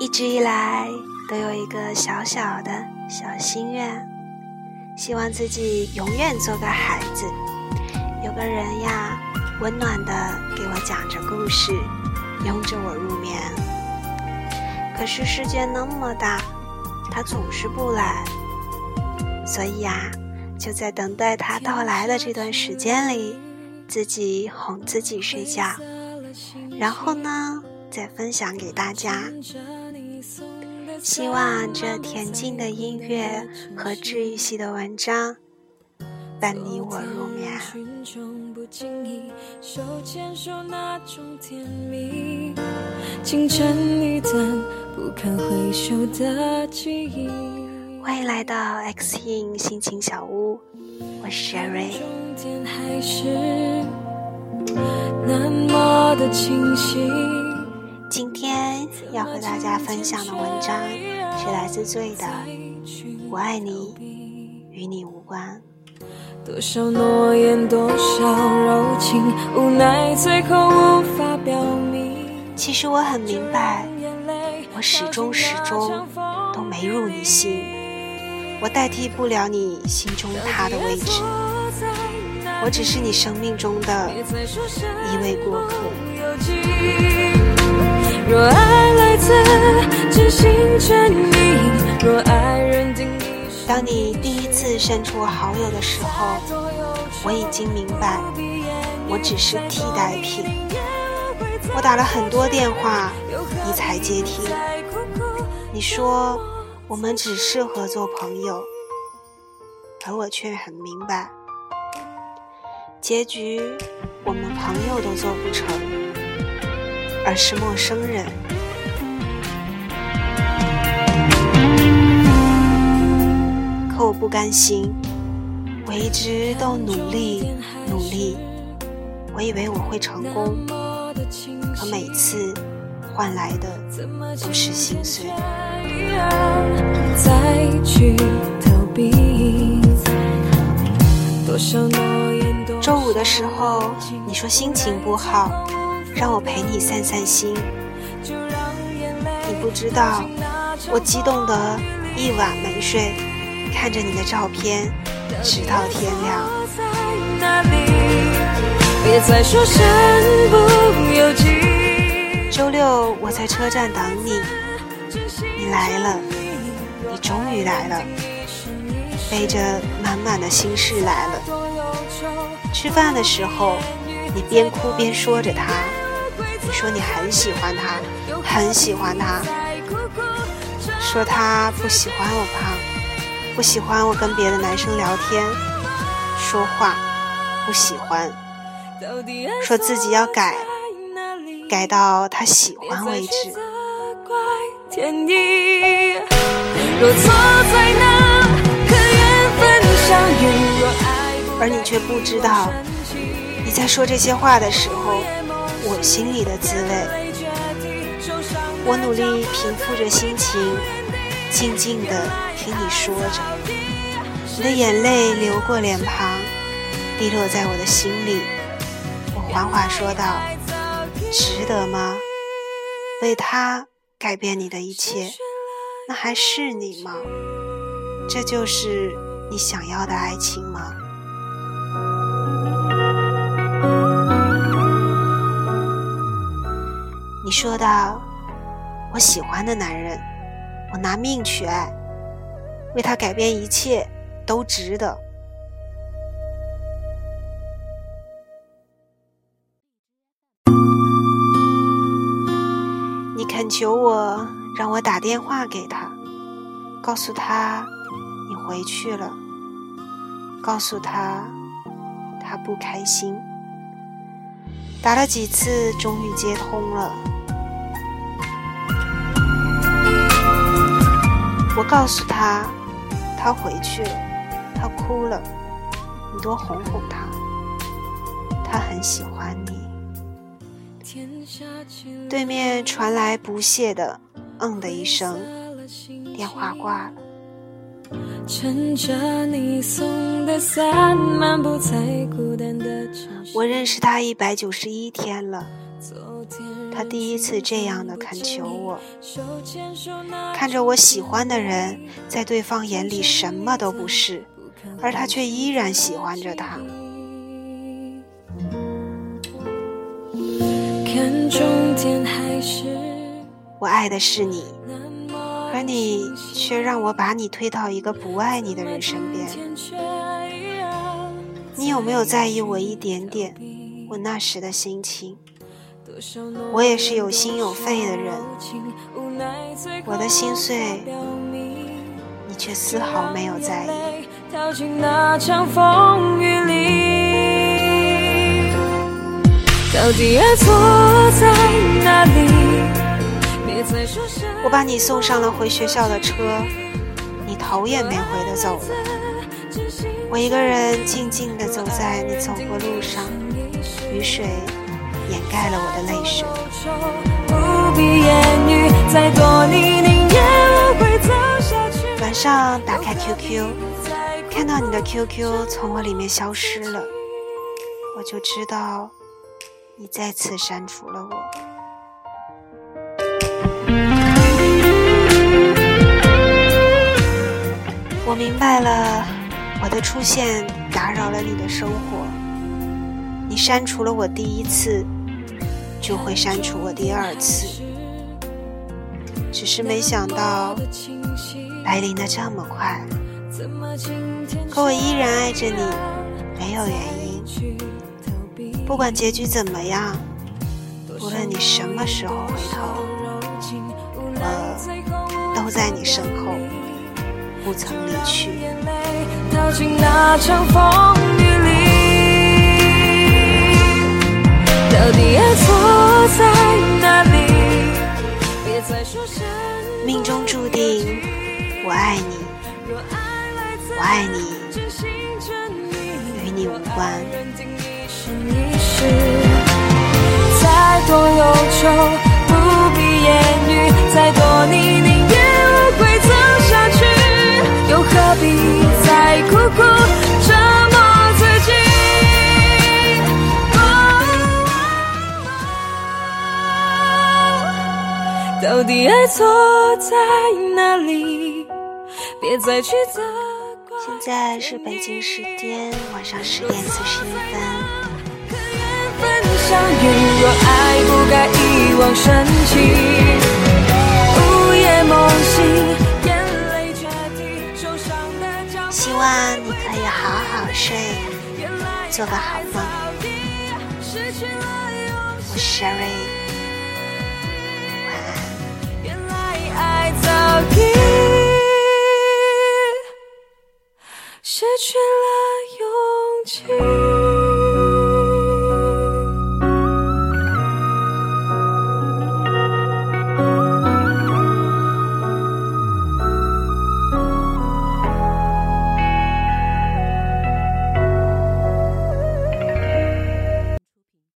一直以来都有一个小小的小心愿，希望自己永远做个孩子，有个人呀，温暖的给我讲着故事，拥着我入眠。可是世界那么大，他总是不来，所以呀，就在等待他到来的这段时间里，自己哄自己睡觉，然后呢，再分享给大家。希望这恬静的音乐和治愈系的文章伴你我入眠。清晨，你淡不堪回首的记忆欢迎来到 X in 心情小屋，我是 Sherry。今天要和大家分享的文章是来自醉的《我爱你，与你无关》。多少诺言，多少柔情，无奈最后无法表明。其实我很明白，我始终始终都没入你心，我代替不了你心中他的位置，我只是你生命中的一位过客。若爱来自真心真意，若爱认定当你第一次删除我好友的时候，我已经明白，我只是替代品。我打了很多电话，你才接听。你说我们只适合做朋友，而我却很明白，结局我们朋友都做不成。而是陌生人，可我不甘心，我一直都努力努力，我以为我会成功，可每次换来的都是心碎。周五的时候，你说心情不好。让我陪你散散心。你不知道，我激动的一晚没睡，看着你的照片，直到天亮。周六我在车站等你，你来了，你终于来了，背着满满的心事来了。吃饭的时候，你边哭边说着他。说你很喜欢他，很喜欢他。说他不喜欢我胖，不喜欢我跟别的男生聊天、说话，不喜欢。说自己要改，改到他喜欢为止。而你却不知道，你在说这些话的时候。我心里的滋味，我努力平复着心情，静静的听你说着。你的眼泪流过脸庞，滴落在我的心里。我缓缓说道：“值得吗？为他改变你的一切，那还是你吗？这就是你想要的爱情吗？”你说道：“我喜欢的男人，我拿命去爱，为他改变一切都值得。恳求我，让我打电话给他，告诉他你回去了，告诉他他不开心。打了几次，终于接通了。”我告诉他，他回去了，他哭了，你多哄哄他，他很喜欢你。对面传来不屑的“嗯”的一声，电话挂了。我认识他一百九十一天了，他第一次这样的恳求我，看着我喜欢的人在对方眼里什么都不是，而他却依然喜欢着他。我爱的是你。可你却让我把你推到一个不爱你的人身边。你有没有在意我一点点？我那时的心情。我也是有心有肺的人。我的心碎，你却丝毫没有在意。到底爱错在哪里？我把你送上了回学校的车，你头也没回的走了。我一个人静静的走在你走过路上，雨水掩盖了我的泪水。晚上打开 QQ，看到你的 QQ 从我里面消失了，我就知道你再次删除了我。我明白了，我的出现打扰了你的生活。你删除了我第一次，就会删除我第二次。只是没想到来临的这么快。可我依然爱着你，没有原因。不管结局怎么样，无论你什么时候回头，我都在你身后。不曾离去。命中注定，我爱你，我爱你，与你无关。不必言语；再多你宁愿无悔走下去。又何必再苦苦折磨自己？到底爱错在哪里？别再去责怪。现在是北京时间晚上十点四十一分。可缘分相遇，若爱不该一往深情，午夜梦醒。希望你可以好好睡，做个好梦。我是 Sherry，晚安。